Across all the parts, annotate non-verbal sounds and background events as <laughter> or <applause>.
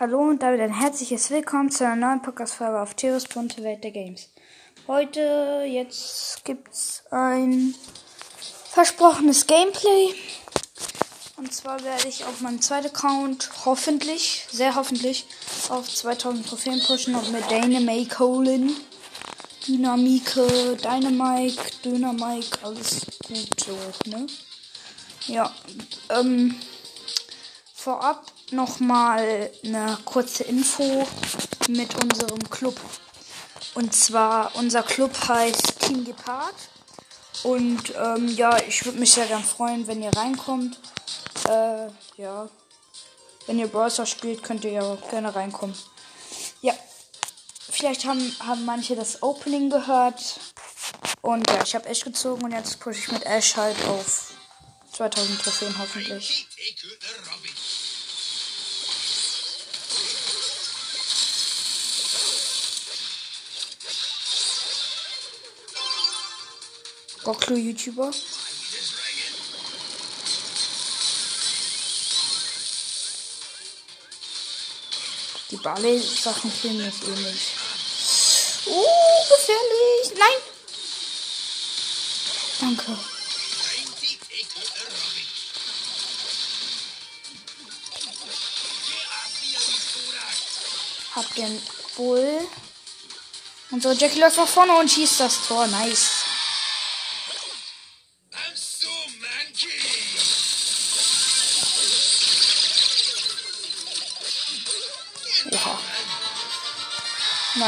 Hallo und damit ein herzliches Willkommen zu einer neuen Podcast-Folge auf Theos Bunte Welt der Games. Heute, jetzt gibt's ein versprochenes Gameplay. Und zwar werde ich auf meinem zweiten Account hoffentlich, sehr hoffentlich, auf 2000 Trophäen pushen und mit Dynamite holen. Dynamike, Dynamike, Dynamike, alles gut so, ne? Ja, ähm, vorab nochmal eine kurze Info mit unserem Club. Und zwar, unser Club heißt Team Gepard. Und ähm, ja, ich würde mich sehr gern freuen, wenn ihr reinkommt. Äh, ja. Wenn ihr Browser spielt, könnt ihr ja gerne reinkommen. Ja. Vielleicht haben, haben manche das Opening gehört. Und ja, ich habe Ash gezogen und jetzt pushe ich mit Ash halt auf 2000 Trophäen hoffentlich. Rocklo YouTuber. Die Barley-Sachen filmen mich eh nicht. Uh, gefährlich. Nein. Danke. Hab den Bull. Und so, Jackie läuft nach vorne und schießt das Tor. Nice.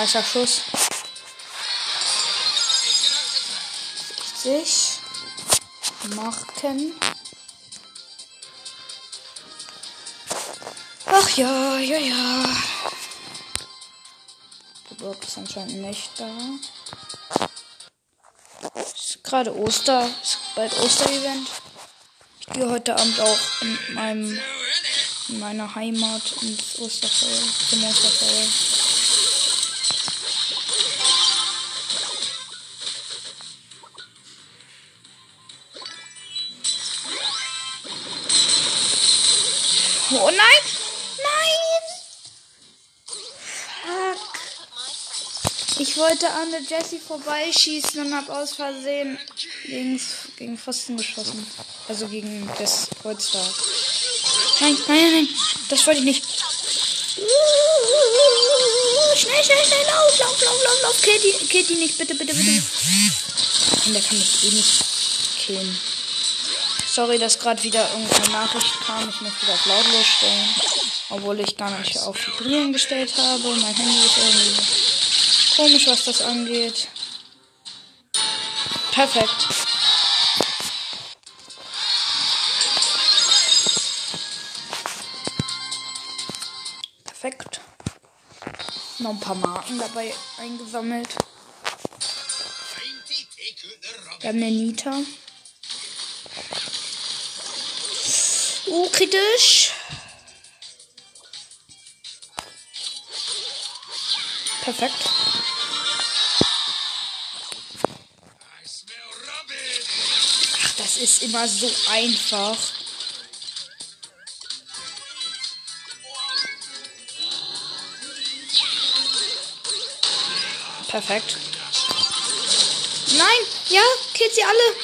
Nicer Schuss. 60. Marken. Ach ja, ja, ja. Die Burg ist anscheinend nicht da. Ist gerade Oster. Ist bald Osterevent. Ich gehe heute Abend auch in meinem in meiner Heimat ins Osterfeuer. Zum Osterfeuer. Oh nein! Nein! Fuck. Ich wollte an der Jessie vorbeischießen und hab aus Versehen gegen, gegen Pfosten geschossen. Also gegen das Kreuz da. Nein, nein, nein, das wollte ich nicht. Schnell, schnell, schnell, lauf, lauf, lauf, lauf, lauf. Kill die, kill die nicht, bitte, bitte, bitte. Und der kann mich eh nicht killen. Sorry, dass gerade wieder irgendeine Nachricht kam. Ich muss wieder auf lautlos stellen. Obwohl ich gar nicht auf Vibrieren gestellt habe. Mein Handy ist irgendwie komisch, was das angeht. Perfekt. Perfekt. Noch ein paar Marken dabei eingesammelt. Wir haben eine Nita. Uh, kritisch. Perfekt. Ach, das ist immer so einfach. Perfekt. Nein, ja, killt sie alle.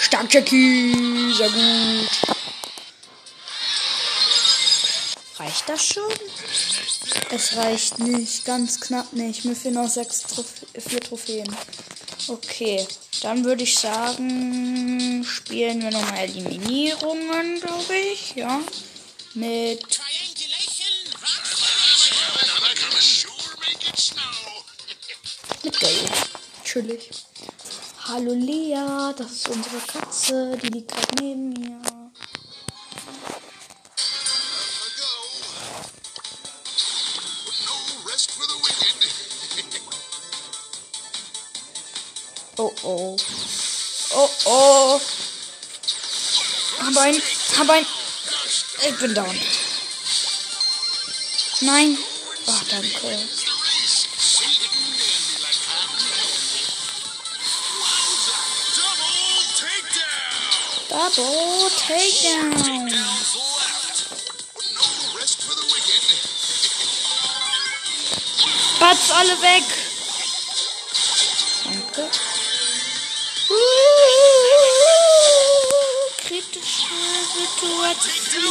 Stark, Jackie. Sehr gut. Das schon? Es reicht nicht, ganz knapp nicht. Mir fehlen noch sechs Trophä vier Trophäen. Okay, dann würde ich sagen, spielen wir nochmal Eliminierungen, glaube ich. Ja. Mit. Mit Gale. Natürlich. Hallo Lea, das ist unsere Katze, die liegt gerade neben mir. <laughs> Oh oh. Oh oh. Hab ein. Hab ein. Ich bin down. Nein. Ach, danke. Double takedown. Patz alle weg. Danke. Kritische Situation.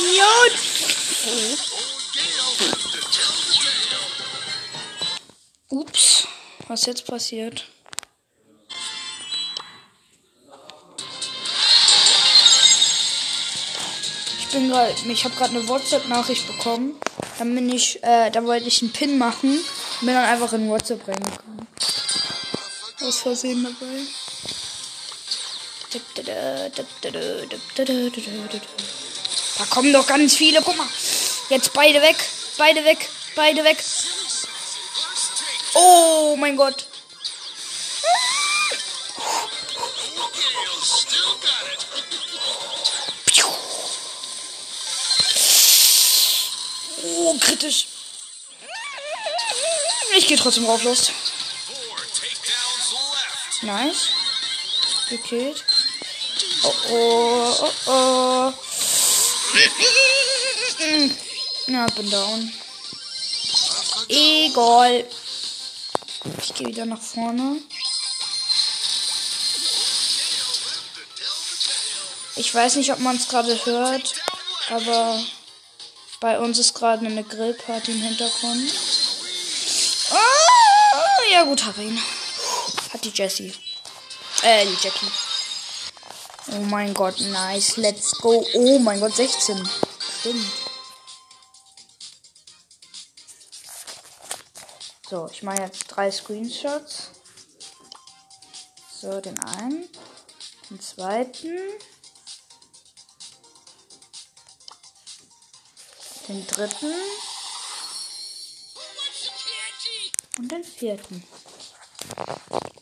Ups, was jetzt passiert? Ich bin gerade, ich habe gerade eine WhatsApp-Nachricht bekommen. Dann bin ich, äh, da wollte ich einen Pin machen bin dann einfach in WhatsApp reingekommen. Aus Versehen dabei. Da kommen doch ganz viele. Guck mal. Jetzt beide weg. Beide weg. Beide weg. Oh mein Gott. Oh, kritisch. Ich gehe trotzdem rauf, los. Nice. Gekillt. Oh oh, oh oh. Na, bin down. Egal. Ich gehe wieder nach vorne. Ich weiß nicht, ob man es gerade hört, aber bei uns ist gerade eine Grillparty im Hintergrund. Ja gut, hab ihn. Hat die Jessie. Äh, die Jackie. Oh mein Gott, nice. Let's go. Oh mein Gott, 16. Stimmt. So, ich mache jetzt drei Screenshots. So, den einen. Den zweiten. Den dritten. Und den vierten.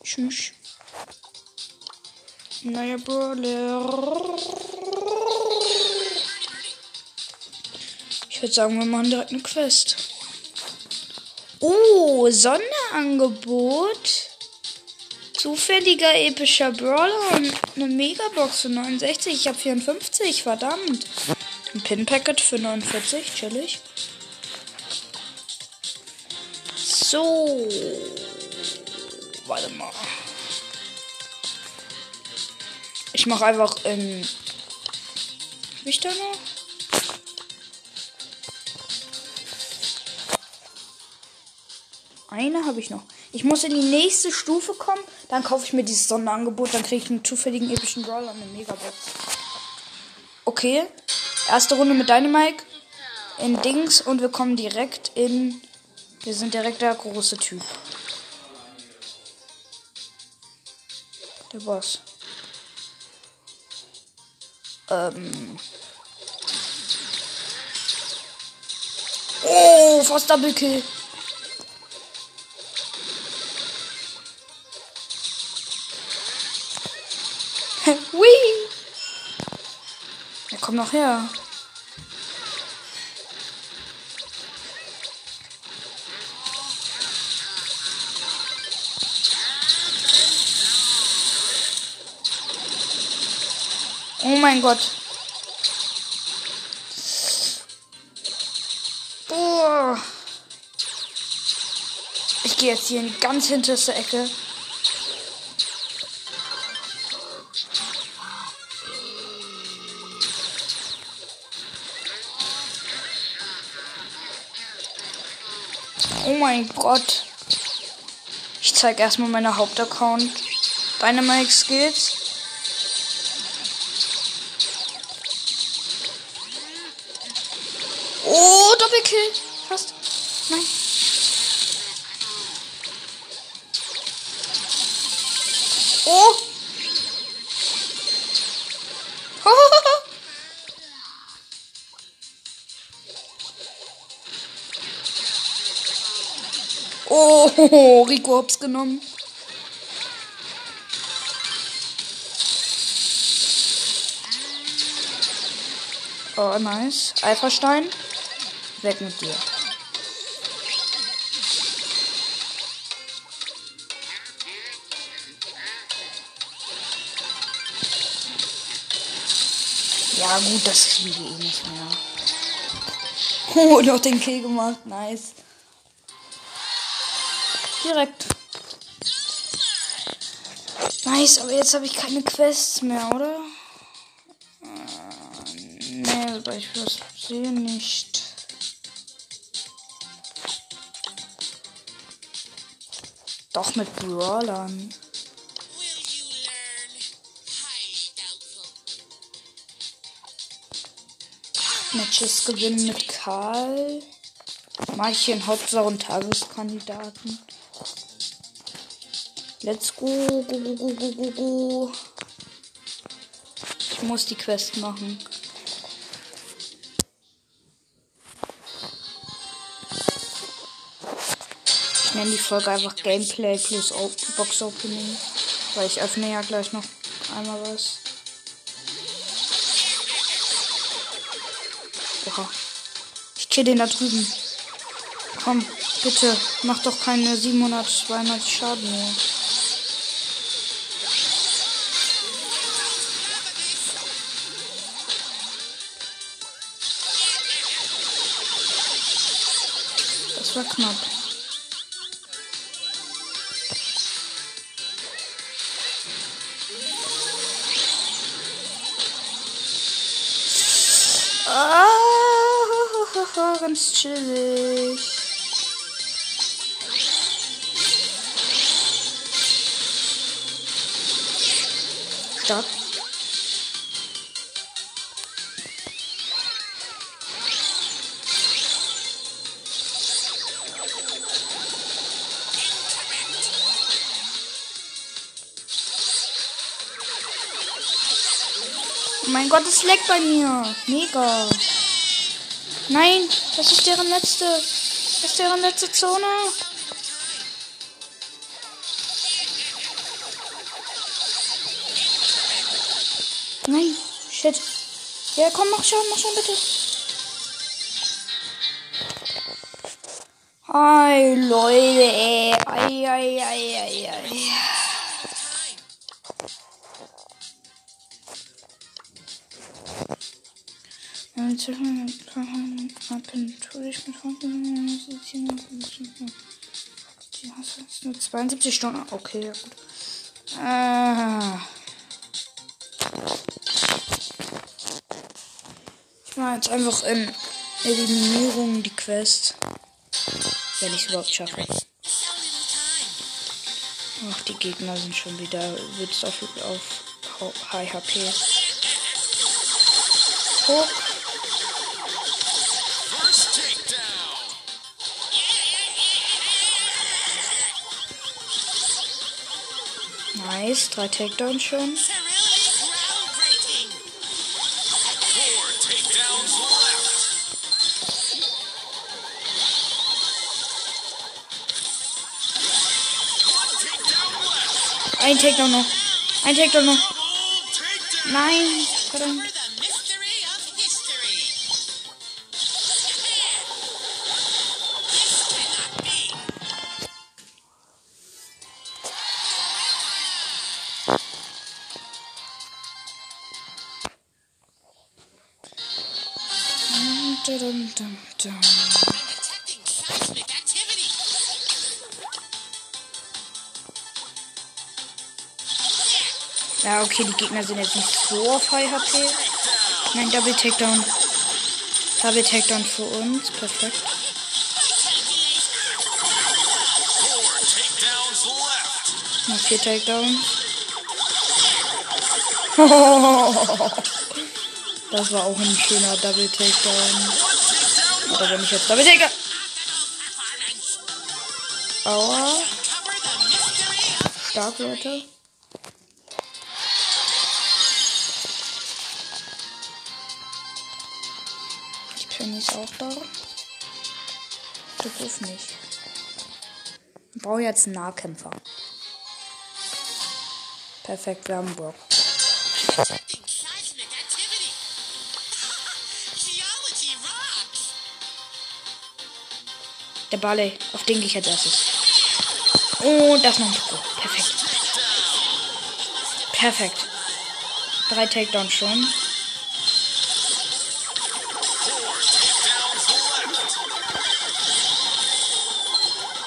Tschüss. Neuer Brawler. Ich würde sagen, wir machen direkt eine Quest. Oh, Sonderangebot. Zufälliger epischer Brawler und eine Megabox für 69. Ich habe 54, verdammt. Ein Pin-Packet für 49, chillig. So. Warte mal. Ich mache einfach in. Hab ich da noch? Eine habe ich noch. Ich muss in die nächste Stufe kommen. Dann kaufe ich mir dieses Sonderangebot. Dann kriege ich einen zufälligen epischen Brawler und eine Megabox. Okay. Erste Runde mit Dynamike. In Dings. Und wir kommen direkt in. Wir sind direkt der große Typ. Der Boss. Ähm. Oh, fast Double Kill. <laughs> Hui. Ja, komm noch her. Mein Gott. Boah. Ich gehe jetzt hier in ganz hinterste Ecke. Oh mein Gott. Ich zeige erstmal meine Hauptaccount. Dynamite Skills. Oh, Rico hab's genommen. Oh, nice. Alpha-Stein. Weg mit dir. Ja, gut, das kriegen wir eh nicht mehr. <laughs> Oh, noch den Kill gemacht. Nice. Direkt. Nice, aber jetzt habe ich keine Quests mehr, oder? Äh, nee, weil ich sehe nicht. Doch mit Brawlern. Matches gewinnen mit Karl. Marchen, Hauptsache und Tageskandidaten. Let's go, go, go, go, go, go, go. Ich muss die Quest machen. Ich nenne die Folge einfach Gameplay plus Box Opening. Weil ich öffne ja gleich noch einmal was. Oha. Ich kill den da drüben. Komm, bitte, mach doch keine 792 Schaden mehr. Das war knapp. Ah, ganz mein Gott, es leckt bei mir. Mega. Nein, das ist deren letzte. Das ist deren letzte Zone. Nein, shit. Ja, komm, mach schon, mach schon bitte. Ei, Leute, ey. Ei, ei, ei, ei, ei. Nur 72 Stunden. Okay, ja gut. Ah. Ich mache jetzt einfach in Eliminierung die Quest. Wenn ich es überhaupt schaffe. Ach, die Gegner sind schon wieder. Wird auf, auf High HP. Hoch. Nice, drei Takedowns schon. Ein Takedown noch. Ein Takedown noch. Nein, verdammt. Dum, dum, dum. Ja, okay, die Gegner sind jetzt nicht so auf High HP. Nein, Double Takedown. Double Takedown für uns. Perfekt. Noch vier Takedowns. <laughs> Das war auch ein schöner Double Takedown. Oder wenn ich jetzt Double Takedown. Aua. Stark, Leute. Die Penny ist auch da. Du ruf nicht. Ich brauche jetzt einen Nahkämpfer. Perfekt, wir haben Brock. Der Ballet, auf den gehe ich als erstes. Und das noch ein Pico. Perfekt. Perfekt. Drei Takedowns schon.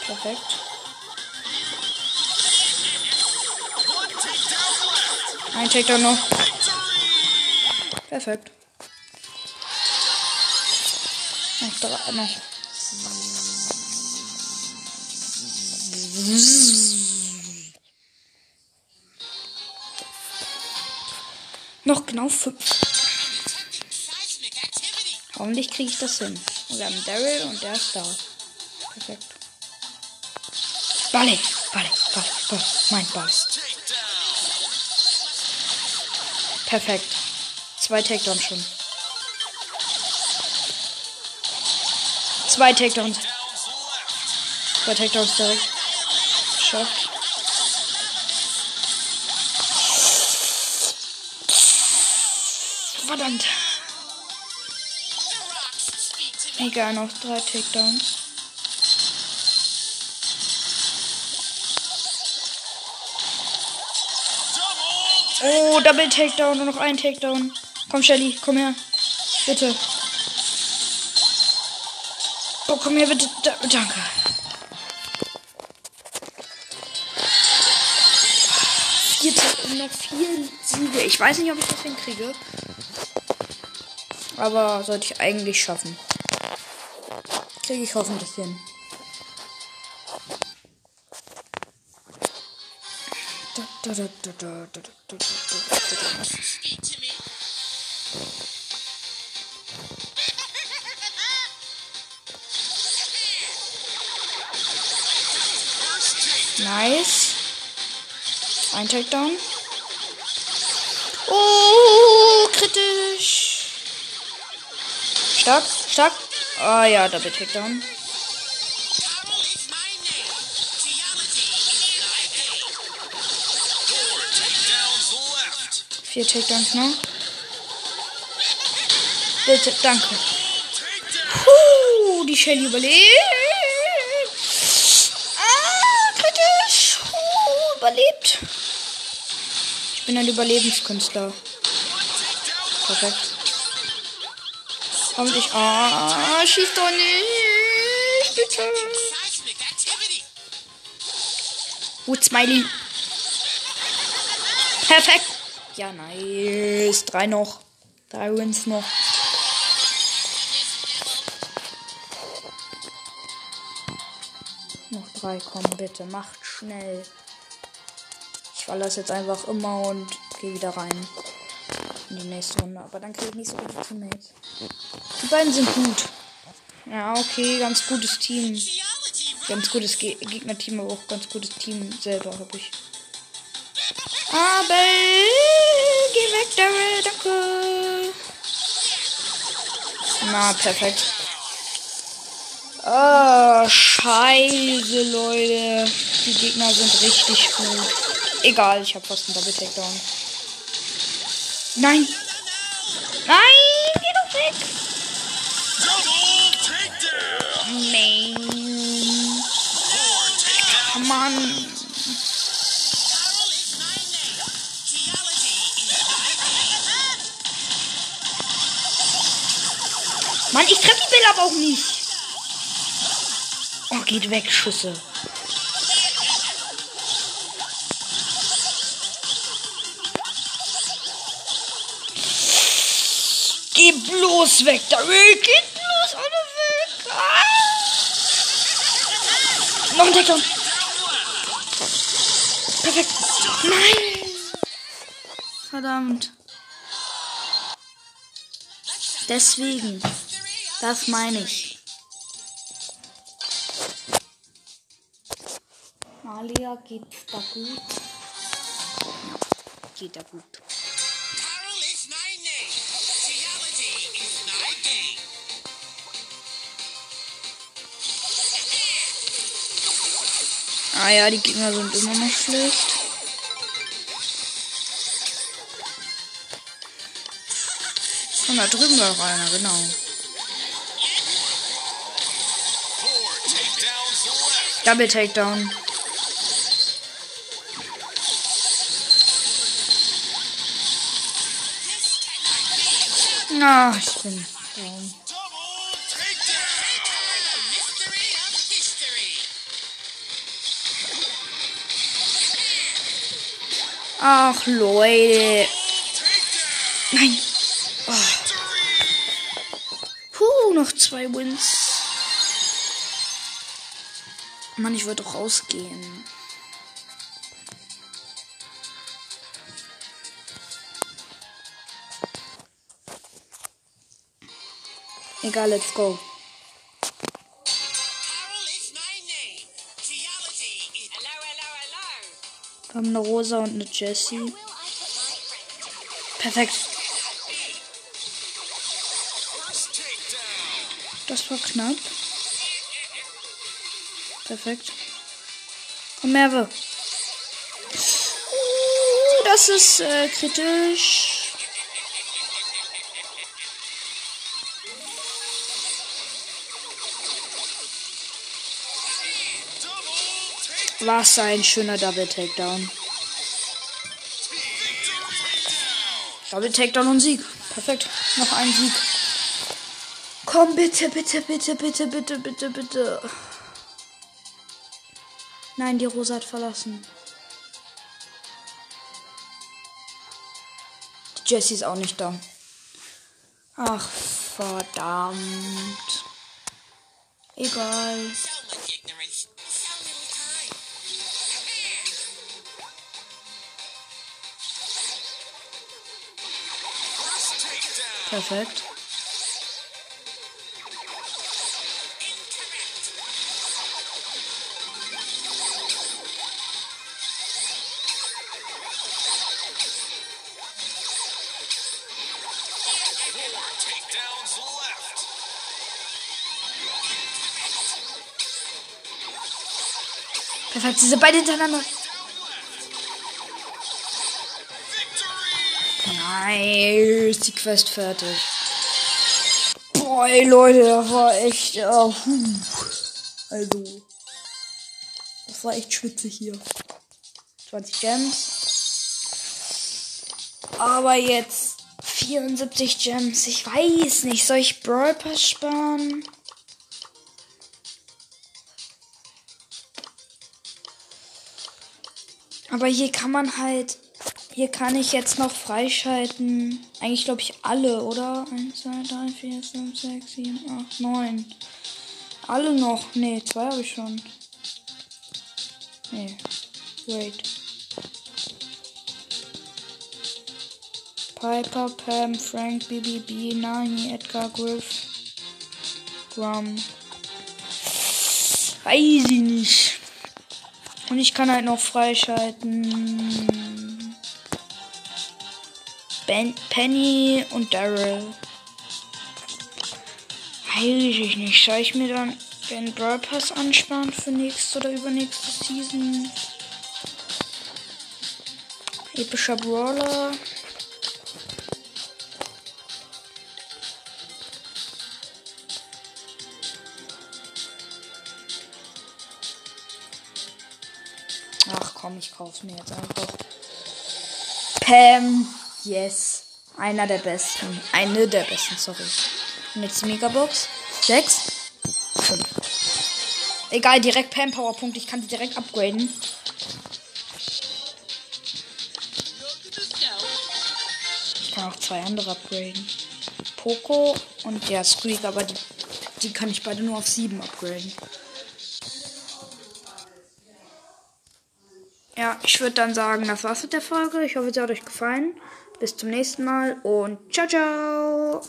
Perfekt. Ein Takedown noch. Perfekt. Noch drei, noch Noch genau fünf. Hoffentlich kriege ich das hin. Und wir haben Daryl und der ist da. Perfekt. Balle, Balle, Balle, Balle. Mein Ball. Perfekt. Zwei Takedowns schon. Zwei Takedowns. Zwei Takedowns direkt. Schafft. Verdammt. Egal, noch drei Takedowns. Oh, Double Takedown und noch ein Takedown. Komm, Shelly, komm her. Bitte. Oh, komm her, bitte. Da, danke. Siege. Ich weiß nicht, ob ich das hinkriege. Aber sollte ich eigentlich schaffen. Kriege ich hoffentlich hin. Da, da, da, da, da, da, da, da, da. Speak to me. Nice. Ein Takedown. Oh, kritisch. Stark, stark. Ah ja, Double Takedown. Vier Takedowns noch. Bitte, danke. Puh, die Shelly überlebt. Ah, kritisch. Puh, überlebt. Ich bin ein Überlebenskünstler. Perfekt. Und ich. Ah, schieß doch nicht. Bitte. Gut, Smiley. Perfekt. Ja, nice. Drei noch. Drei Wins noch. Noch drei, komm bitte. Macht schnell. Ich verlasse jetzt einfach immer und gehe wieder rein. In die nächste Runde. Aber dann kriege ich nicht so gute Teammates. Die beiden sind gut. Ja, okay, ganz gutes Team. Ganz gutes Ge Gegnerteam, aber auch ganz gutes Team selber habe ich. Aber geh weg, Daryl, danke. Na, perfekt. Ah, scheiße, Leute. Die Gegner sind richtig gut. Egal, ich habe fast einen Double Takedown. Nein. Nein, geh doch weg. Nein. Mann. Mann, ich treffe die Bälle aber auch nicht. Oh, geht weg, Schüsse. Bloß weg, Daryl. Geh bloß alle weg. Ah. Noch ein Takedown. Perfekt. Nein. Verdammt. Deswegen. Das meine ich. Malia, geht's da gut? Ja, geht da gut. Ah ja, die Gegner sind immer noch schlecht. Und da drüben war einer, genau. Double Takedown. Na, ich bin down. Ach, Leute. Nein. Oh. Puh, noch zwei Wins. Mann, ich wollte doch rausgehen. Egal, let's go. Wir haben eine Rosa und eine Jessie. Perfekt. Das war knapp. Perfekt. Und Merve. Das ist äh, kritisch. Was ein schöner Double Takedown. Double Takedown und Sieg. Perfekt. Noch ein Sieg. Komm bitte, bitte, bitte, bitte, bitte, bitte, bitte. Nein, die Rosa hat verlassen. Die Jessie ist auch nicht da. Ach, verdammt. Egal. Perfekt. Perfekt, diese beide hintereinander. Nice, die Quest fertig. Boah, Leute, das war echt. Äh. Also. Das war echt schwitzig hier. 20 Gems. Aber jetzt 74 Gems. Ich weiß nicht. Soll ich Brawl Pass sparen? Aber hier kann man halt. Hier kann ich jetzt noch freischalten. Eigentlich glaube ich alle, oder? 1, 2, 3, 4, 5, 6, 7, 8, 9. Alle noch. Nee, zwei habe ich schon. Nee. Wait. Piper, Pam, Frank, BBB, Nani, Edgar, Griff, Grum. Weiß ich nicht. Und ich kann halt noch freischalten. Ben, Penny und Daryl. Weiß ich nicht. Soll ich mir dann den Brawl Pass ansparen für nächste oder übernächste Season? Epischer Brawler. Ach komm, ich kauf's mir jetzt einfach. Pam. Yes. Einer der besten. Eine der besten, sorry. Und jetzt die Megabox. Sechs. Fünf. Egal, direkt Pam Powerpunkt. Ich kann sie direkt upgraden. Ich kann auch zwei andere upgraden. Poco und ja, Squeak, aber die, die kann ich beide nur auf sieben upgraden. Ja, ich würde dann sagen, das war's mit der Folge. Ich hoffe, sie hat euch gefallen. Bis zum nächsten Mal und ciao, ciao.